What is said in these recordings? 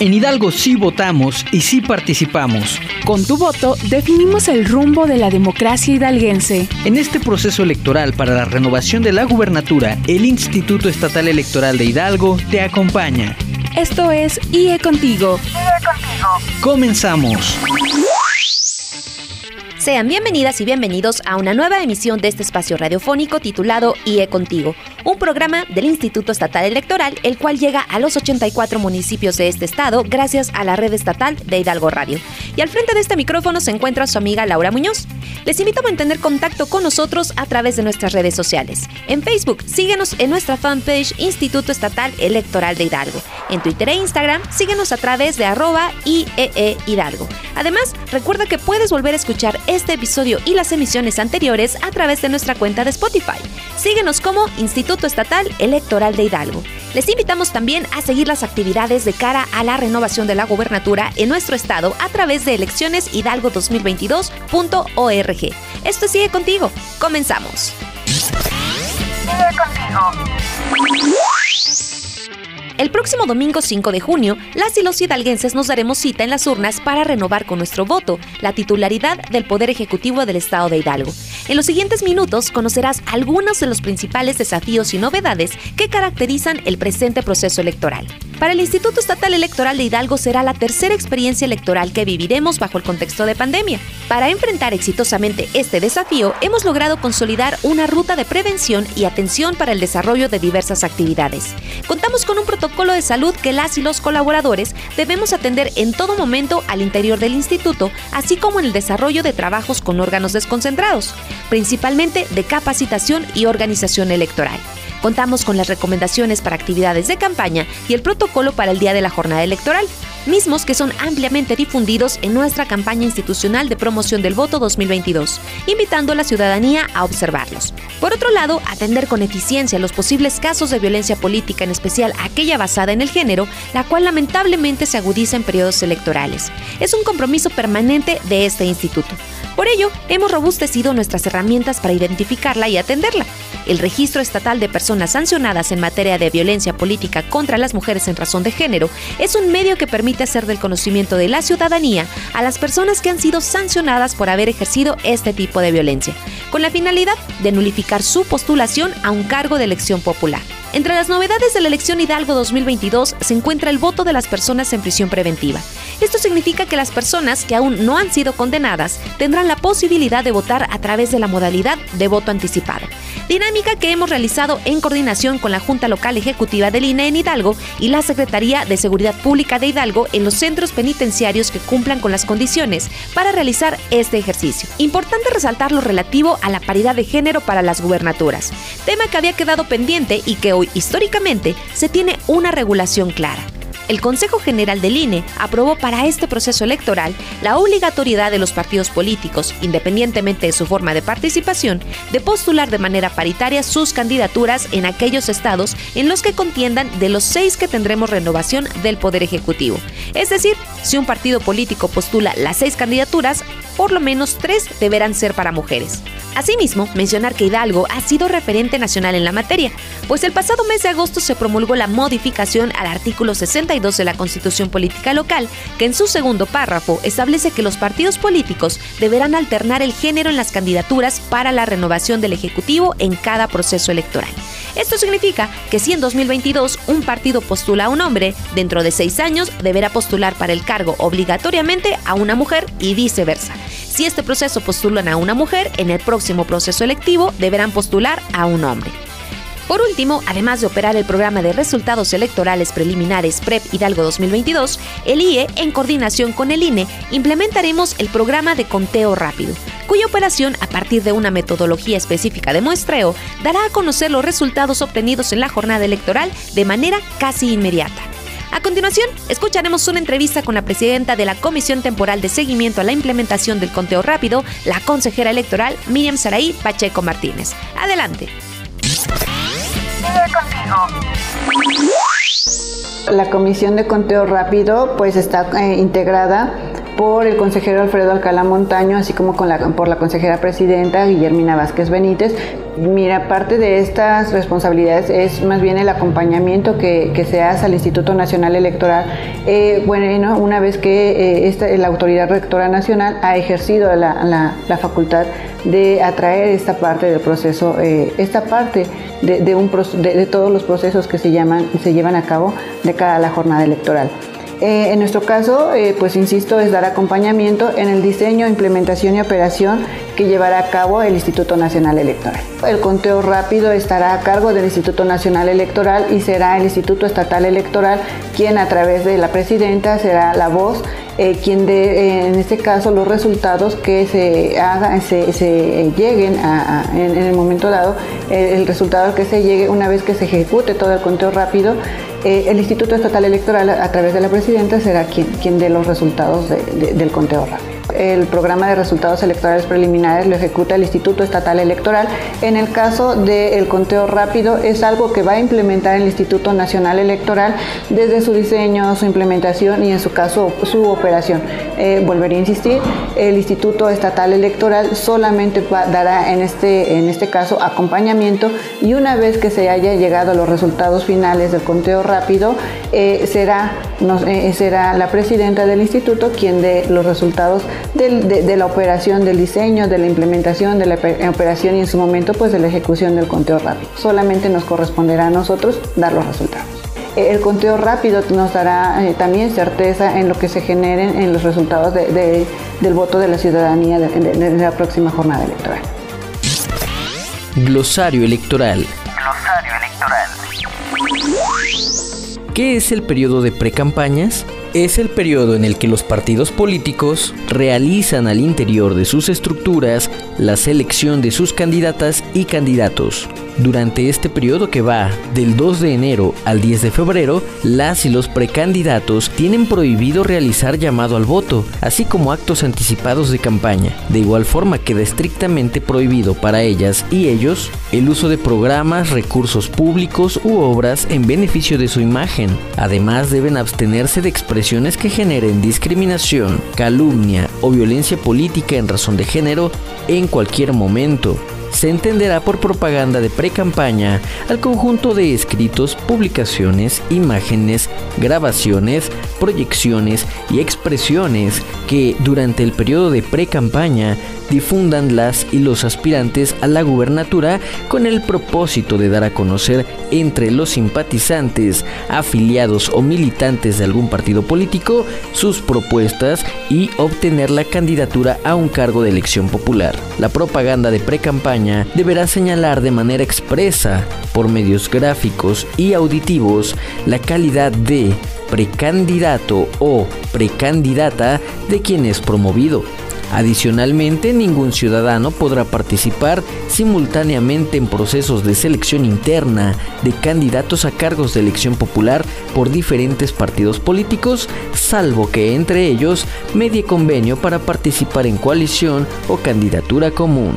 En Hidalgo sí votamos y sí participamos. Con tu voto definimos el rumbo de la democracia hidalguense. En este proceso electoral para la renovación de la gubernatura, el Instituto Estatal Electoral de Hidalgo te acompaña. Esto es IE Contigo. IE Contigo. Comenzamos. Sean bienvenidas y bienvenidos a una nueva emisión de este espacio radiofónico titulado IE Contigo, un programa del Instituto Estatal Electoral, el cual llega a los 84 municipios de este estado gracias a la red estatal de Hidalgo Radio. Y al frente de este micrófono se encuentra su amiga Laura Muñoz. Les invito a mantener contacto con nosotros a través de nuestras redes sociales. En Facebook, síguenos en nuestra fanpage Instituto Estatal Electoral de Hidalgo. En Twitter e Instagram, síguenos a través de arroba IEE Hidalgo. Además, recuerda que puedes volver a escuchar este episodio y las emisiones anteriores a través de nuestra cuenta de Spotify. Síguenos como Instituto Estatal Electoral de Hidalgo. Les invitamos también a seguir las actividades de cara a la renovación de la gobernatura en nuestro estado a través de eleccioneshidalgo2022.org. Esto sigue contigo. Comenzamos. Sigue contigo. El próximo domingo 5 de junio, las y los hidalguenses nos daremos cita en las urnas para renovar con nuestro voto la titularidad del Poder Ejecutivo del Estado de Hidalgo. En los siguientes minutos conocerás algunos de los principales desafíos y novedades que caracterizan el presente proceso electoral. Para el Instituto Estatal Electoral de Hidalgo será la tercera experiencia electoral que viviremos bajo el contexto de pandemia. Para enfrentar exitosamente este desafío, hemos logrado consolidar una ruta de prevención y atención para el desarrollo de diversas actividades. Contamos con un protocolo de salud que las y los colaboradores debemos atender en todo momento al interior del instituto, así como en el desarrollo de trabajos con órganos desconcentrados, principalmente de capacitación y organización electoral. Contamos con las recomendaciones para actividades de campaña y el protocolo para el día de la jornada electoral, mismos que son ampliamente difundidos en nuestra campaña institucional de promoción del voto 2022, invitando a la ciudadanía a observarlos. Por otro lado, atender con eficiencia los posibles casos de violencia política, en especial aquella basada en el género, la cual lamentablemente se agudiza en periodos electorales. Es un compromiso permanente de este instituto. Por ello, hemos robustecido nuestras herramientas para identificarla y atenderla. El Registro Estatal de Personas Sancionadas en materia de violencia política contra las mujeres en razón de género es un medio que permite hacer del conocimiento de la ciudadanía a las personas que han sido sancionadas por haber ejercido este tipo de violencia, con la finalidad de nulificar su postulación a un cargo de elección popular. Entre las novedades de la elección Hidalgo 2022 se encuentra el voto de las personas en prisión preventiva. Esto significa que las personas que aún no han sido condenadas tendrán la posibilidad de votar a través de la modalidad de voto anticipado. Dinámica que hemos realizado en coordinación con la Junta Local Ejecutiva del INE en Hidalgo y la Secretaría de Seguridad Pública de Hidalgo en los centros penitenciarios que cumplan con las condiciones para realizar este ejercicio. Importante resaltar lo relativo a la paridad de género para las gubernaturas, tema que había quedado pendiente y que hoy históricamente se tiene una regulación clara el Consejo General del INE aprobó para este proceso electoral la obligatoriedad de los partidos políticos, independientemente de su forma de participación, de postular de manera paritaria sus candidaturas en aquellos estados en los que contiendan de los seis que tendremos renovación del Poder Ejecutivo. Es decir, si un partido político postula las seis candidaturas, por lo menos tres deberán ser para mujeres. Asimismo, mencionar que Hidalgo ha sido referente nacional en la materia, pues el pasado mes de agosto se promulgó la modificación al artículo 62 de la Constitución Política Local, que en su segundo párrafo establece que los partidos políticos deberán alternar el género en las candidaturas para la renovación del Ejecutivo en cada proceso electoral. Esto significa que si en 2022 un partido postula a un hombre, dentro de seis años deberá postular para el cargo obligatoriamente a una mujer y viceversa. Si este proceso postulan a una mujer, en el próximo proceso electivo deberán postular a un hombre. Por último, además de operar el programa de resultados electorales preliminares PREP Hidalgo 2022, el IE, en coordinación con el INE, implementaremos el programa de conteo rápido, cuya operación, a partir de una metodología específica de muestreo, dará a conocer los resultados obtenidos en la jornada electoral de manera casi inmediata. A continuación, escucharemos una entrevista con la presidenta de la Comisión Temporal de Seguimiento a la Implementación del Conteo Rápido, la consejera electoral Miriam Saraí Pacheco Martínez. Adelante. La comisión de conteo rápido pues está eh, integrada por el consejero Alfredo Alcalá Montaño, así como con la, por la consejera presidenta Guillermina Vázquez Benítez. Mira, parte de estas responsabilidades es más bien el acompañamiento que, se hace al Instituto Nacional Electoral. Eh, bueno, una vez que eh, esta, la autoridad rectora nacional ha ejercido la, facultad de atraer esta parte del proceso, eh, esta parte de, un, de todos los procesos que se, llaman, se llevan a cabo de cada la jornada electoral. Eh, en nuestro caso, eh, pues insisto, es dar acompañamiento en el diseño, implementación y operación que llevará a cabo el Instituto Nacional Electoral. El conteo rápido estará a cargo del Instituto Nacional Electoral y será el Instituto Estatal Electoral quien a través de la presidenta será la voz eh, quien dé, en este caso, los resultados que se hagan, se, se lleguen a, a, en, el momento dado, el, resultado que se llegue una vez que se ejecute todo el conteo rápido eh, el Instituto Estatal Electoral, a través de la presidenta, será quien, quien dé los resultados de, de, del conteo rápido. El programa de resultados electorales preliminares lo ejecuta el Instituto Estatal Electoral. En el caso del conteo rápido es algo que va a implementar el Instituto Nacional Electoral desde su diseño, su implementación y en su caso su operación. Eh, volvería a insistir, el Instituto Estatal Electoral solamente dará en este, en este caso acompañamiento y una vez que se haya llegado a los resultados finales del conteo rápido, eh, será, será la presidenta del instituto quien dé los resultados de, la operación, del diseño, de la implementación, de la operación y en su momento pues de la ejecución del conteo rápido. Solamente nos corresponderá a nosotros dar los resultados. El conteo rápido nos dará eh, también certeza en lo que se generen en los resultados de, del voto de la ciudadanía de, la próxima jornada electoral. Glosario electoral. ¿Qué es el periodo de precampañas? es el periodo en el que los partidos políticos realizan al interior de sus estructuras la selección de sus candidatas y candidatos. Durante este periodo que va del 2 de enero al 10 de febrero, las y los precandidatos tienen prohibido realizar llamado al voto, así como actos anticipados de campaña. De igual forma queda estrictamente prohibido para ellas y ellos el uso de programas, recursos públicos u obras en beneficio de su imagen. Además deben abstenerse de expresiones que generen discriminación, calumnia o violencia política en razón de género en cualquier momento se entenderá por propaganda de pre-campaña al conjunto de escritos, publicaciones, imágenes, grabaciones, proyecciones y expresiones que durante el periodo de pre-campaña difundan las y los aspirantes a la gubernatura con el propósito de dar a conocer entre los simpatizantes, afiliados o militantes de algún partido político sus propuestas y obtener la candidatura a un cargo de elección popular. La propaganda de pre-campaña deberá señalar de manera expresa, por medios gráficos y auditivos, la calidad de precandidato o precandidata de quien es promovido. Adicionalmente, ningún ciudadano podrá participar simultáneamente en procesos de selección interna de candidatos a cargos de elección popular por diferentes partidos políticos, salvo que entre ellos medie convenio para participar en coalición o candidatura común.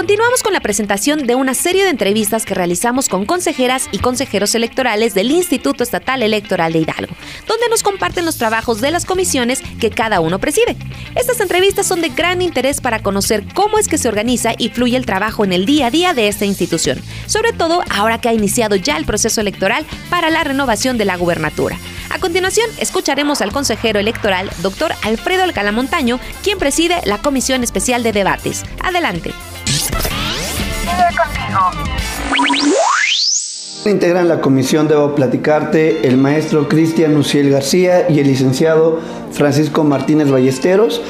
Continuamos con la presentación de una serie de entrevistas que realizamos con consejeras y consejeros electorales del Instituto Estatal Electoral de Hidalgo, donde nos comparten los trabajos de las comisiones que cada uno preside. Estas entrevistas son de gran interés para conocer cómo es que se organiza y fluye el trabajo en el día a día de esta institución, sobre todo ahora que ha iniciado ya el proceso electoral para la renovación de la gubernatura. A continuación, escucharemos al consejero electoral, doctor Alfredo Alcalá Montaño, quien preside la Comisión Especial de Debates. Adelante. Integran la comisión, debo platicarte, el maestro Cristian Uciel García y el licenciado Francisco Martínez Ballesteros.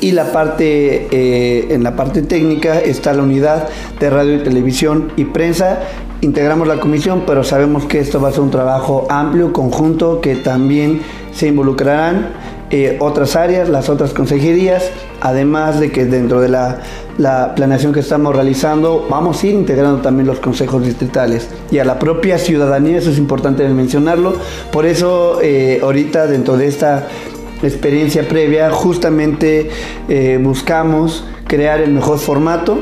Y la parte, eh, en la parte técnica está la unidad de radio y televisión y prensa. Integramos la comisión, pero sabemos que esto va a ser un trabajo amplio, conjunto, que también se involucrarán eh, otras áreas, las otras consejerías, además de que dentro de la, la, planeación que estamos realizando vamos a ir integrando también los consejos distritales y a la propia ciudadanía, eso es importante mencionarlo, por eso eh, ahorita dentro de esta experiencia previa justamente eh, buscamos crear el mejor formato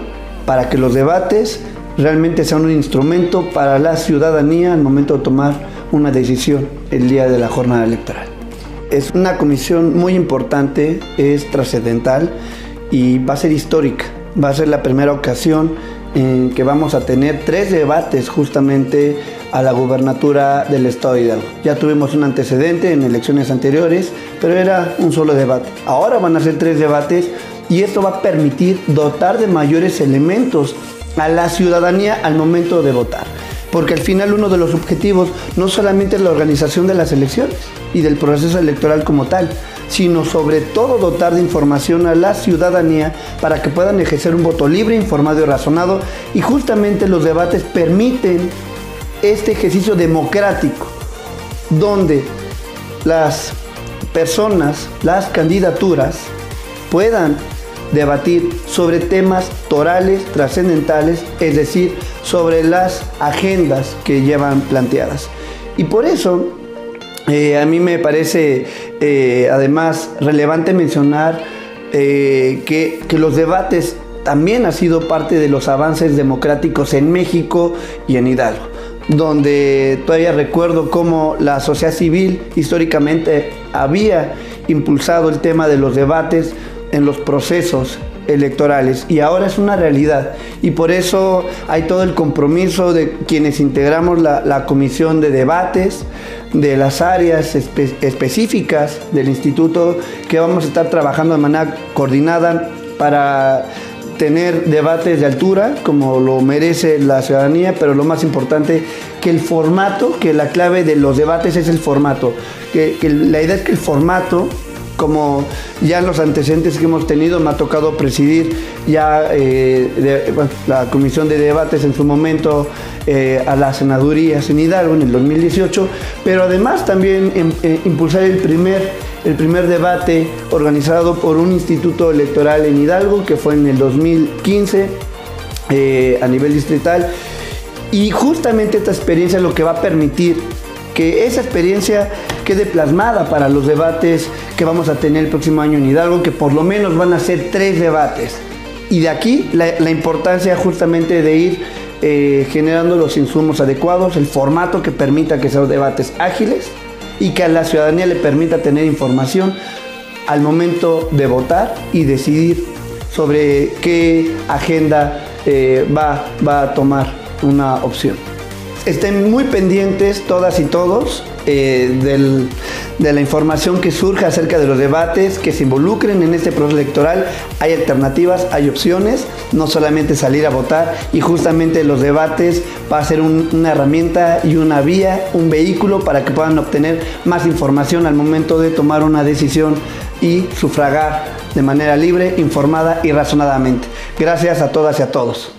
para que los debates realmente sean un instrumento para la ciudadanía al momento de tomar una decisión el día de la jornada electoral. Es una comisión muy importante, es trascendental y va a ser histórica. Va a ser la primera ocasión en que vamos a tener tres debates justamente a la gubernatura del estado de Hidalgo. Ya tuvimos un antecedente en elecciones anteriores, pero era un solo debate. Ahora van a ser tres debates y esto va a permitir dotar de mayores elementos a la ciudadanía al momento de votar. Porque al final uno de los objetivos no solamente es la organización de las elecciones y del proceso electoral como tal, sino sobre todo dotar de información a la ciudadanía para que puedan ejercer un voto libre, informado y razonado. Y justamente los debates permiten este ejercicio democrático, donde las personas, las candidaturas, puedan debatir sobre temas torales, trascendentales, es decir, sobre las agendas que llevan planteadas. Y por eso eh, a mí me parece eh, además relevante mencionar eh, que, que los debates también han sido parte de los avances democráticos en México y en Hidalgo donde todavía recuerdo cómo la sociedad civil históricamente había impulsado el tema de los debates en los procesos electorales y ahora es una realidad. Y por eso hay todo el compromiso de quienes integramos la, comisión de debates de las áreas específicas del instituto que vamos a estar trabajando de manera coordinada para tener debates de altura como lo merece la ciudadanía, pero lo más importante que el formato, que la clave de los debates es el formato, que la idea es que el formato como ya en los antecedentes que hemos tenido, me ha tocado presidir ya eh, la comisión de debates en su momento eh, a las senadurías en Hidalgo en el 2018, pero además también em, eh, impulsar el primer, el primer debate organizado por un instituto electoral en Hidalgo, que fue en el 2015 a nivel distrital. Y justamente esta experiencia es lo que va a permitir que esa experiencia quede plasmada para los debates que vamos a tener el próximo año en Hidalgo, que por lo menos van a ser tres debates. Y de aquí la, importancia justamente de ir eh, generando los insumos adecuados, el formato que permita que sean debates ágiles y que a la ciudadanía le permita tener información al momento de votar y decidir sobre qué agenda eh, va, va a tomar una opción estén muy pendientes todas y todos eh, de la información que surja acerca de los debates, que se involucren en este proceso electoral. Hay alternativas, hay opciones, no solamente salir a votar y justamente los debates va a ser una herramienta y una vía, un vehículo para que puedan obtener más información al momento de tomar una decisión y sufragar de manera libre, informada y razonadamente. Gracias a todas y a todos.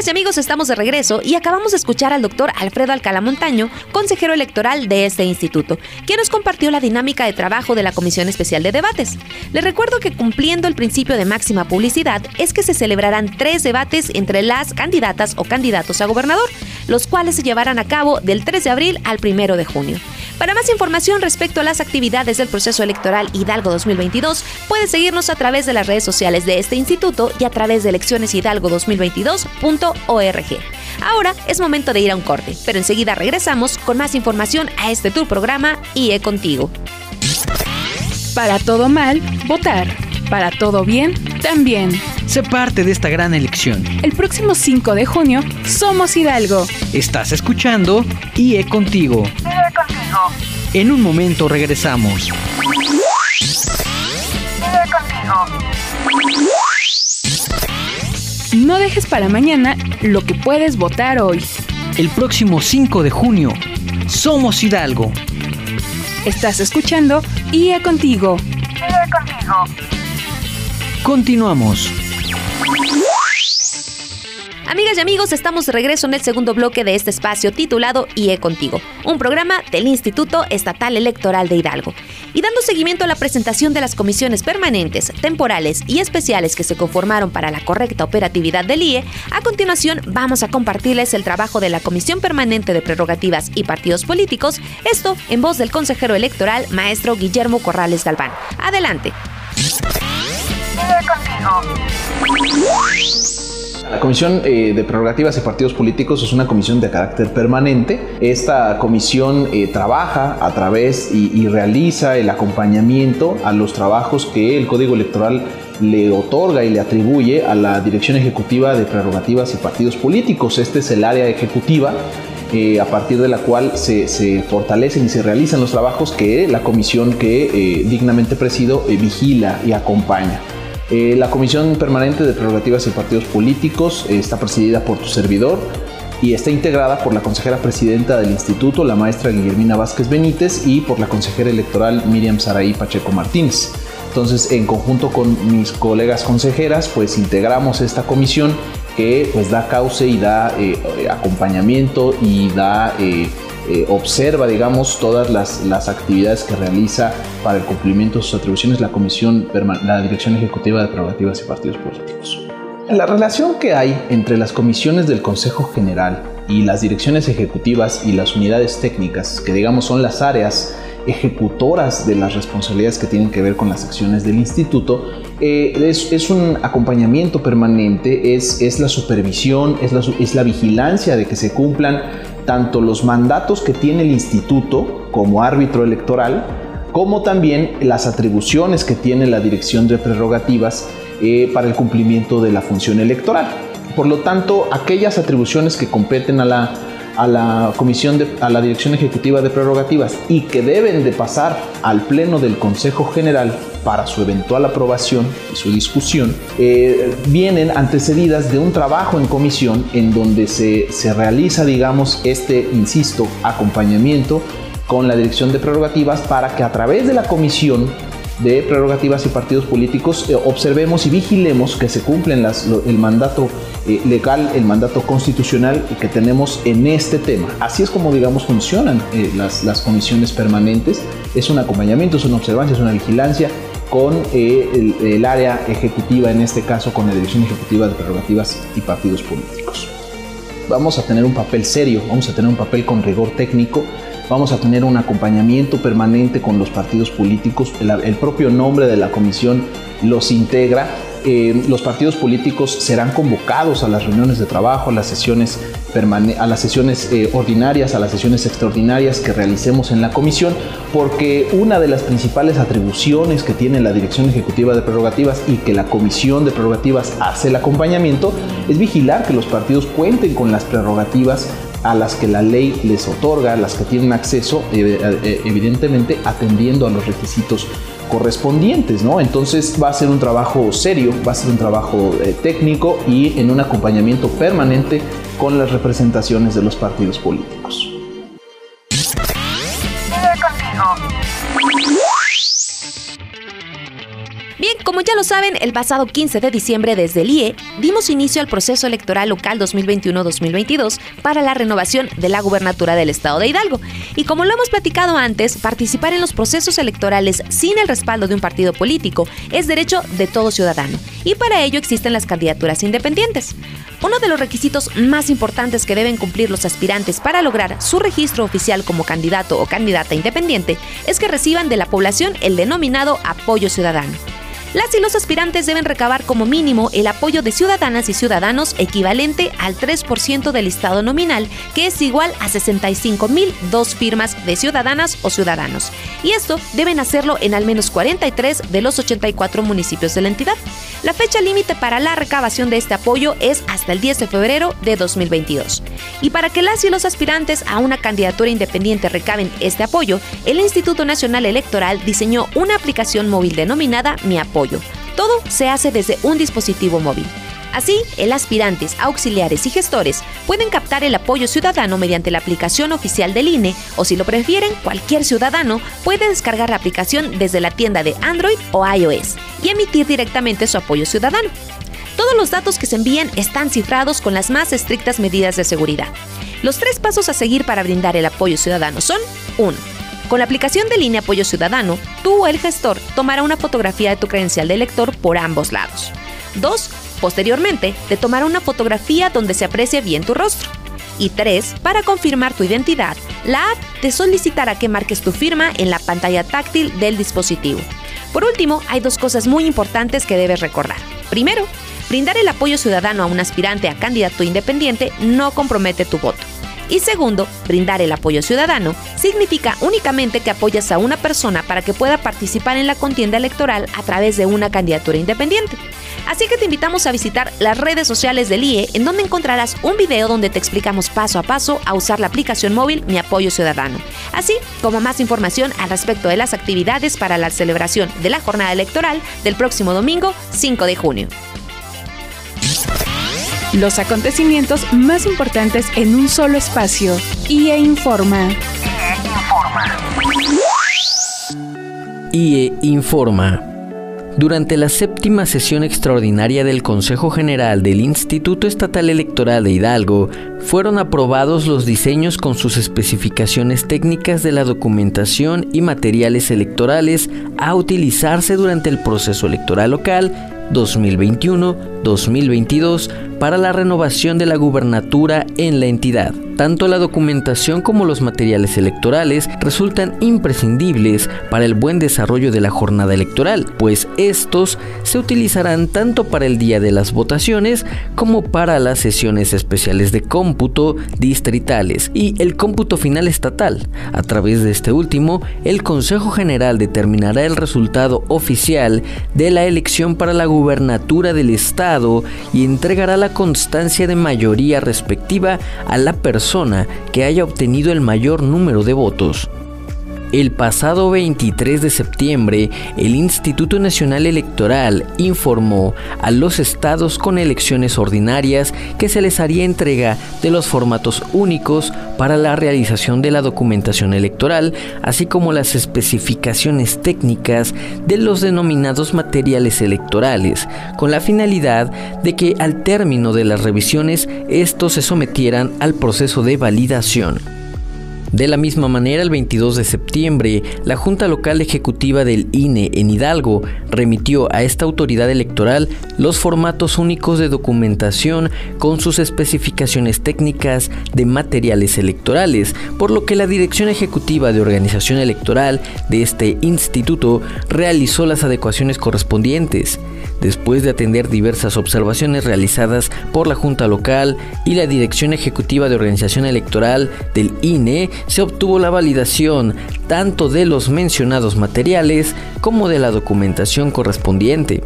Amigas y amigos, estamos de regreso y acabamos de escuchar al doctor Alfredo Alcalá Montaño, consejero electoral de este instituto, quien nos compartió la dinámica de trabajo de la Comisión Especial de Debates. Les recuerdo que cumpliendo el principio de máxima publicidad es que se celebrarán tres debates entre las candidatas o candidatos a gobernador, los cuales se llevarán a cabo del 3 de abril al 1 de junio. Para más información respecto a las actividades del proceso electoral Hidalgo 2022, puedes seguirnos a través de las redes sociales de este instituto y a través de eleccioneshidalgo2022.org. Ahora es momento de ir a un corte, pero enseguida regresamos con más información a este tour programa IE Contigo. Para todo mal, votar. Para todo bien, también. Sé parte de esta gran elección. El próximo 5 de junio, somos Hidalgo. Estás escuchando IE Contigo. En un momento regresamos. No dejes para mañana lo que puedes votar hoy. El próximo 5 de junio, somos Hidalgo. Estás escuchando IE Contigo. IE Contigo. Continuamos. Amigas y amigos, estamos de regreso en el segundo bloque de este espacio titulado IE Contigo, un programa del Instituto Estatal Electoral de Hidalgo. Y dando seguimiento a la presentación de las comisiones permanentes, temporales y especiales que se conformaron para la correcta operatividad del IE, a continuación vamos a compartirles el trabajo de la Comisión Permanente de Prerrogativas y Partidos Políticos, esto en voz del consejero electoral, maestro Guillermo Corrales Galván. Adelante. IE Contigo. La Comisión eh, de Prerrogativas y Partidos Políticos es una comisión de carácter permanente. Esta comisión eh, trabaja a través y, realiza el acompañamiento a los trabajos que el Código Electoral le otorga y le atribuye a la Dirección Ejecutiva de Prerrogativas y Partidos Políticos. Este es el área ejecutiva eh, a partir de la cual se, fortalecen y se realizan los trabajos que la comisión que dignamente presido vigila y acompaña. La Comisión Permanente de Prerrogativas y Partidos Políticos está presidida por tu servidor y está integrada por la consejera presidenta del instituto, la maestra Guillermina Vázquez Benítez, y por la consejera electoral Miriam Saraí Pacheco Martínez. Entonces, en conjunto con mis colegas consejeras, pues integramos esta comisión que pues da cauce y da eh, acompañamiento y da eh, observa, digamos, todas las, las, actividades que realiza para el cumplimiento de sus atribuciones la Comisión, la Dirección Ejecutiva de Prerrogativas y Partidos Políticos. La relación que hay entre las comisiones del Consejo General y las direcciones ejecutivas y las unidades técnicas, que digamos son las áreas ejecutoras de las responsabilidades que tienen que ver con las acciones del instituto, eh, es, un acompañamiento permanente, es, es la supervisión, es la, es la vigilancia de que se cumplan tanto los mandatos que tiene el instituto como árbitro electoral, como también las atribuciones que tiene la dirección de prerrogativas eh, para el cumplimiento de la función electoral. Por lo tanto, aquellas atribuciones que competen a la a la comisión de, a la dirección ejecutiva de prerrogativas y que deben de pasar al pleno del Consejo General para su eventual aprobación y su discusión, eh, vienen antecedidas de un trabajo en comisión en donde se, se realiza, digamos, este, insisto, acompañamiento con la dirección de prerrogativas para que a través de la comisión de prerrogativas y partidos políticos eh, observemos y vigilemos que se cumplen las, el mandato eh, legal, el mandato constitucional que tenemos en este tema. Así es como, digamos, funcionan eh, las, comisiones permanentes. Es un acompañamiento, es una observancia, es una vigilancia con el, el área ejecutiva, en este caso con la Dirección Ejecutiva de Prerrogativas y Partidos Políticos. Vamos a tener un papel serio, vamos a tener un papel con rigor técnico Vamos a tener un acompañamiento permanente con los partidos políticos. El, propio nombre de la comisión los integra. Eh, los partidos políticos serán convocados a las reuniones de trabajo, a las sesiones, a las sesiones eh, ordinarias, a las sesiones extraordinarias que realicemos en la comisión, porque una de las principales atribuciones que tiene la Dirección Ejecutiva de Prerrogativas y que la Comisión de Prerrogativas hace el acompañamiento es vigilar que los partidos cuenten con las prerrogativas a las que la ley les otorga, las que tienen acceso, eh, eh, evidentemente atendiendo a los requisitos correspondientes, ¿no? Entonces va a ser un trabajo serio, va a ser un trabajo eh, técnico y en un acompañamiento permanente con las representaciones de los partidos políticos. Bien, como ya lo saben, el pasado 15 de diciembre desde el IE dimos inicio al proceso electoral local 2021-2022 para la renovación de la gubernatura del estado de Hidalgo. Y como lo hemos platicado antes, participar en los procesos electorales sin el respaldo de un partido político es derecho de todo ciudadano. Y para ello existen las candidaturas independientes. Uno de los requisitos más importantes que deben cumplir los aspirantes para lograr su registro oficial como candidato o candidata independiente es que reciban de la población el denominado apoyo ciudadano. Las y los aspirantes deben recabar como mínimo el apoyo de ciudadanas y ciudadanos equivalente al 3% del listado nominal, que es igual a 65.000 dos firmas de ciudadanas o ciudadanos. Y esto deben hacerlo en al menos 43 de los 84 municipios de la entidad. La fecha límite para la recabación de este apoyo es hasta el 10 de febrero de 2022. Y para que las y los aspirantes a una candidatura independiente recaben este apoyo, el Instituto Nacional Electoral diseñó una aplicación móvil denominada Mi Apoyo todo se hace desde un dispositivo móvil. Así, el aspirantes, auxiliares y gestores pueden captar el apoyo ciudadano mediante la aplicación oficial del INE o si lo prefieren, cualquier ciudadano puede descargar la aplicación desde la tienda de Android o iOS y emitir directamente su apoyo ciudadano. Todos los datos que se envían están cifrados con las más estrictas medidas de seguridad. Los tres pasos a seguir para brindar el apoyo ciudadano son 1 con la aplicación de línea Apoyo Ciudadano, tú o el gestor tomará una fotografía de tu credencial de lector por ambos lados. 2. Posteriormente, te tomará una fotografía donde se aprecie bien tu rostro. Y 3. Para confirmar tu identidad, la app te solicitará que marques tu firma en la pantalla táctil del dispositivo. Por último, hay dos cosas muy importantes que debes recordar. Primero, brindar el apoyo ciudadano a un aspirante a candidato independiente no compromete tu voto. Y segundo, brindar el apoyo ciudadano significa únicamente que apoyas a una persona para que pueda participar en la contienda electoral a través de una candidatura independiente. Así que te invitamos a visitar las redes sociales del IE, en donde encontrarás un video donde te explicamos paso a paso a usar la aplicación móvil Mi Apoyo Ciudadano, así como más información al respecto de las actividades para la celebración de la jornada electoral del próximo domingo 5 de junio. Los acontecimientos más importantes en un solo espacio. IE Informa. IE Informa. Durante la séptima sesión extraordinaria del Consejo General del Instituto Estatal Electoral de Hidalgo, fueron aprobados los diseños con sus especificaciones técnicas de la documentación y materiales electorales a utilizarse durante el proceso electoral local 2021-2022 para la renovación de la gubernatura en la entidad. Tanto la documentación como los materiales electorales resultan imprescindibles para el buen desarrollo de la jornada electoral, pues estos se utilizarán tanto para el día de las votaciones como para las sesiones especiales de cómputo distritales y el cómputo final estatal. A través de este último, el Consejo General determinará el resultado oficial de la elección para la gubernatura del Estado y entregará la constancia de mayoría respectiva a la persona que haya obtenido el mayor número de votos. El pasado 23 de septiembre, el Instituto Nacional Electoral informó a los estados con elecciones ordinarias que se les haría entrega de los formatos únicos para la realización de la documentación electoral, así como las especificaciones técnicas de los denominados materiales electorales, con la finalidad de que al término de las revisiones estos se sometieran al proceso de validación. De la misma manera, el 22 de septiembre, la Junta Local Ejecutiva del INE en Hidalgo remitió a esta autoridad electoral los formatos únicos de documentación con sus especificaciones técnicas de materiales electorales, por lo que la Dirección Ejecutiva de Organización Electoral de este instituto realizó las adecuaciones correspondientes. Después de atender diversas observaciones realizadas por la Junta Local y la Dirección Ejecutiva de Organización Electoral del INE, se obtuvo la validación tanto de los mencionados materiales como de la documentación correspondiente.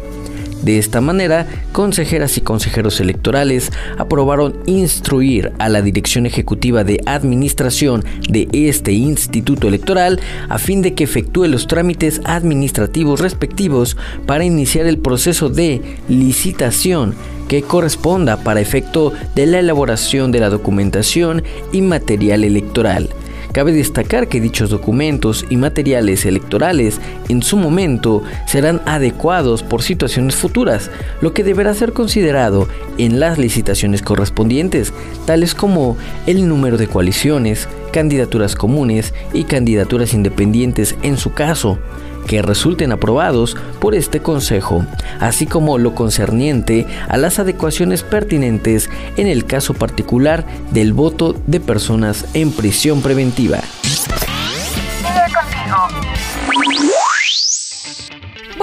De esta manera, consejeras y consejeros electorales aprobaron instruir a la Dirección Ejecutiva de Administración de este Instituto Electoral a fin de que efectúe los trámites administrativos respectivos para iniciar el proceso de licitación que corresponda para efecto de la elaboración de la documentación y material electoral. Cabe destacar que dichos documentos y materiales electorales en su momento serán adecuados por situaciones futuras, lo que deberá ser considerado en las licitaciones correspondientes, tales como el número de coaliciones, candidaturas comunes y candidaturas independientes en su caso, que resulten aprobados por este Consejo, así como lo concerniente a las adecuaciones pertinentes en el caso particular del voto de personas en prisión preventiva.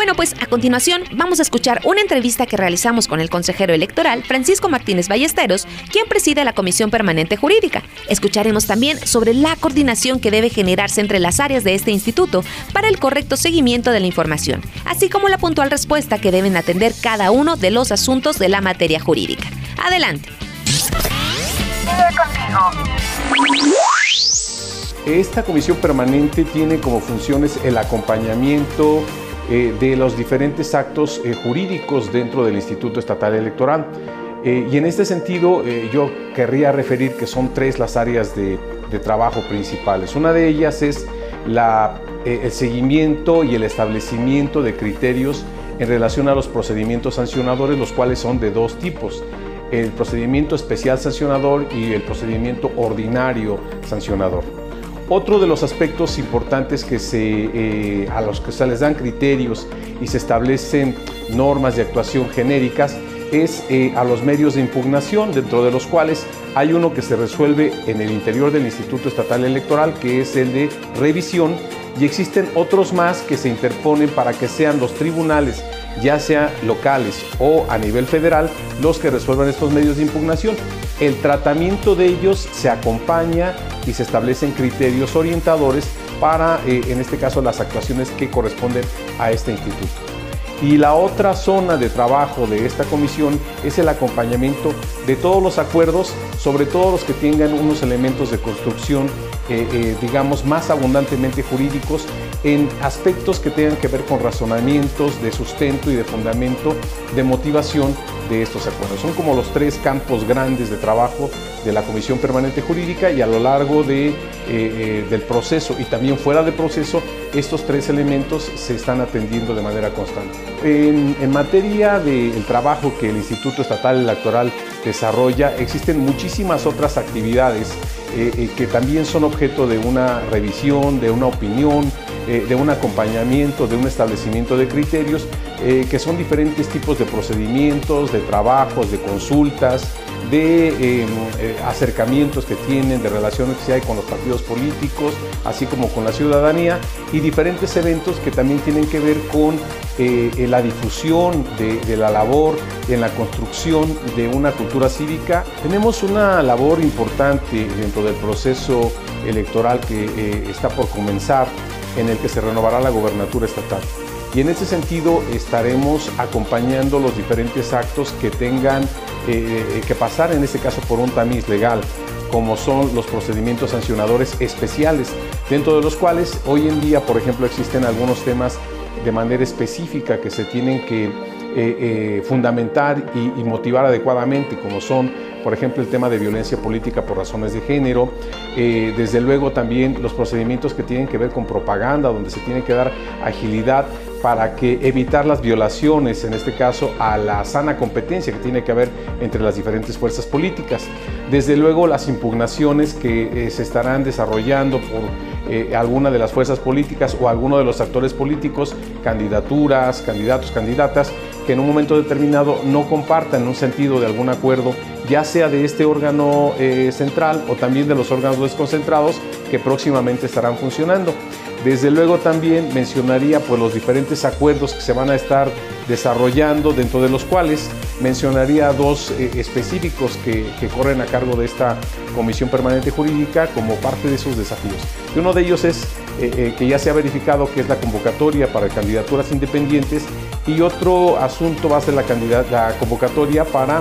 Bueno, pues a continuación vamos a escuchar una entrevista que realizamos con el consejero electoral Francisco Martínez Ballesteros, quien preside la Comisión Permanente Jurídica. Escucharemos también sobre la coordinación que debe generarse entre las áreas de este instituto para el correcto seguimiento de la información, así como la puntual respuesta que deben atender cada uno de los asuntos de la materia jurídica. Adelante. Esta comisión permanente tiene como funciones el acompañamiento, eh, de los diferentes actos eh, jurídicos dentro del Instituto Estatal Electoral. Eh, y en este sentido yo querría referir que son tres las áreas de, trabajo principales. Una de ellas es el seguimiento y el establecimiento de criterios en relación a los procedimientos sancionadores, los cuales son de dos tipos el procedimiento especial sancionador y el procedimiento ordinario sancionador. Otro de los aspectos importantes que se, eh, a los que se les dan criterios y se establecen normas de actuación genéricas es eh, a los medios de impugnación, dentro de los cuales hay uno que se resuelve en el interior del Instituto Estatal Electoral, que es el de revisión y existen otros más que se interponen para que sean los tribunales, ya sea locales o a nivel federal, los que resuelvan estos medios de impugnación. El tratamiento de ellos se acompaña y se establecen criterios orientadores para, eh, en este caso, las actuaciones que corresponden a este instituto. Y la otra zona de trabajo de esta comisión es el acompañamiento de todos los acuerdos, sobre todo los que tengan unos elementos de construcción, eh, eh, digamos, más abundantemente jurídicos en aspectos que tengan que ver con razonamientos de sustento y de fundamento, de motivación de estos acuerdos. Son como los tres campos grandes de trabajo de la Comisión Permanente Jurídica y a lo largo de, eh, eh, del proceso y también fuera de proceso, estos tres elementos se están atendiendo de manera constante. En, materia del trabajo que el Instituto Estatal Electoral desarrolla, existen muchísimas otras actividades eh, que también son objeto de una revisión, de una opinión, de un acompañamiento, de un establecimiento de criterios, que son diferentes tipos de procedimientos, de trabajos, de consultas, de em, eh, acercamientos que tienen, de relaciones que hay con los partidos políticos, así como con la ciudadanía, y diferentes eventos que también tienen que ver con eh, la difusión de, la labor en la construcción de una cultura cívica. Tenemos una labor importante dentro del proceso electoral que eh, está por comenzar, en el que se renovará la gobernatura estatal. Y en ese sentido estaremos acompañando los diferentes actos que tengan eh, que pasar, en este caso, por un tamiz legal, como son los procedimientos sancionadores especiales, dentro de los cuales hoy en día, por ejemplo, existen algunos temas de manera específica que se tienen que eh, eh, fundamentar y, motivar adecuadamente, como son, por ejemplo, el tema de violencia política por razones de género, desde luego también los procedimientos que tienen que ver con propaganda, donde se tiene que dar agilidad para que evitar las violaciones, en este caso, a la sana competencia que tiene que haber entre las diferentes fuerzas políticas. Desde luego, las impugnaciones que eh, se estarán desarrollando por eh, alguna de las fuerzas políticas o alguno de los actores políticos, candidaturas, candidatos, candidatas, que en un momento determinado no compartan un sentido de algún acuerdo, ya sea de este órgano eh, central o también de los órganos desconcentrados que próximamente estarán funcionando. Desde luego también mencionaría pues, los diferentes acuerdos que se van a estar desarrollando, dentro de los cuales mencionaría dos eh, específicos que, corren a cargo de esta Comisión Permanente Jurídica como parte de sus desafíos. Y uno de ellos es eh, que ya se ha verificado que es la convocatoria para candidaturas independientes y otro asunto va a ser la, convocatoria para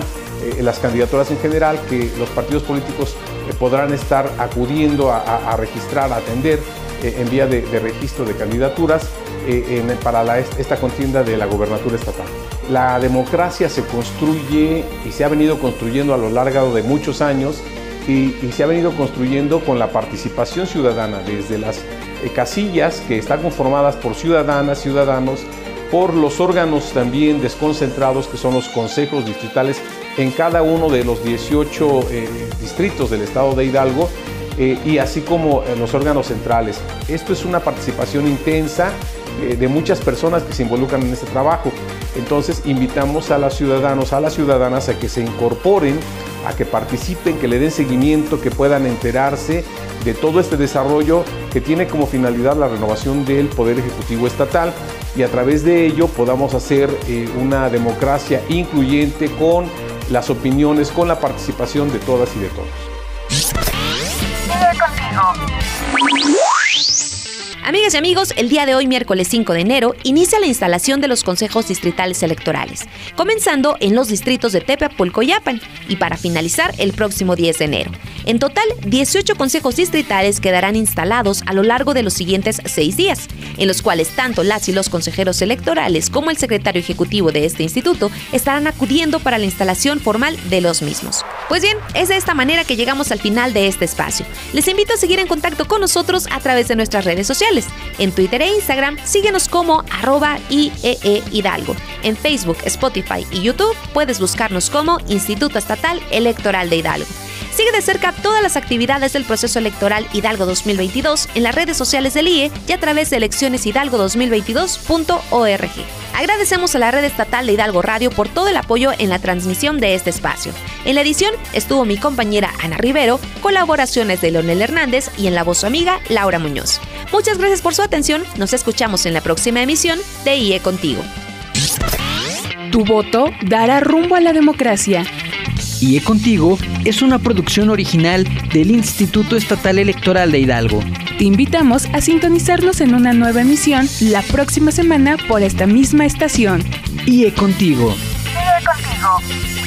las candidaturas en general que los partidos políticos podrán estar acudiendo a, registrar, a atender eh, en vía de, registro de candidaturas eh, para esta contienda de la gobernatura estatal. La democracia se construye y se ha venido construyendo a lo largo de muchos años y, se ha venido construyendo con la participación ciudadana desde las eh, casillas que están conformadas por ciudadanas, ciudadanos, por los órganos también desconcentrados que son los consejos distritales en cada uno de los 18 distritos del estado de Hidalgo eh, y así como en los órganos centrales. Esto es una participación intensa eh, de muchas personas que se involucran en este trabajo. Entonces invitamos a los ciudadanos, a las ciudadanas a que se incorporen, a que participen, que le den seguimiento, que puedan enterarse de todo este desarrollo que tiene como finalidad la renovación del Poder Ejecutivo Estatal y a través de ello podamos hacer eh, una democracia incluyente con las opiniones, con la participación de todas y de todos Amigas y amigos, el día de hoy, miércoles 5 de enero, inicia la instalación de los consejos distritales electorales, comenzando en los distritos de Tepepulco y Apan, y para finalizar el próximo 10 de enero. En total, 18 consejos distritales quedarán instalados a lo largo de los siguientes seis días, en los cuales tanto las y los consejeros electorales como el secretario ejecutivo de este instituto estarán acudiendo para la instalación formal de los mismos. Pues bien, es de esta manera que llegamos al final de este espacio. Les invito a seguir en contacto con nosotros a través de nuestras redes sociales. En Twitter e Instagram, síguenos como arroba IEE Hidalgo. En Facebook, Spotify y YouTube puedes buscarnos como Instituto Estatal Electoral de Hidalgo. Sigue de cerca todas las actividades del proceso electoral Hidalgo 2022 en las redes sociales del IE y a través de eleccioneshidalgo2022.org. Agradecemos a la red estatal de Hidalgo Radio por todo el apoyo en la transmisión de este espacio. En la edición estuvo mi compañera Ana Rivero, colaboraciones de Leonel Hernández y en la voz su amiga Laura Muñoz. Muchas gracias por su atención. Nos escuchamos en la próxima emisión de IE Contigo. Tu voto dará rumbo a la democracia. IE Contigo es una producción original del Instituto Estatal Electoral de Hidalgo. Te invitamos a sintonizarnos en una nueva emisión la próxima semana por esta misma estación. IE Contigo. Sigue contigo.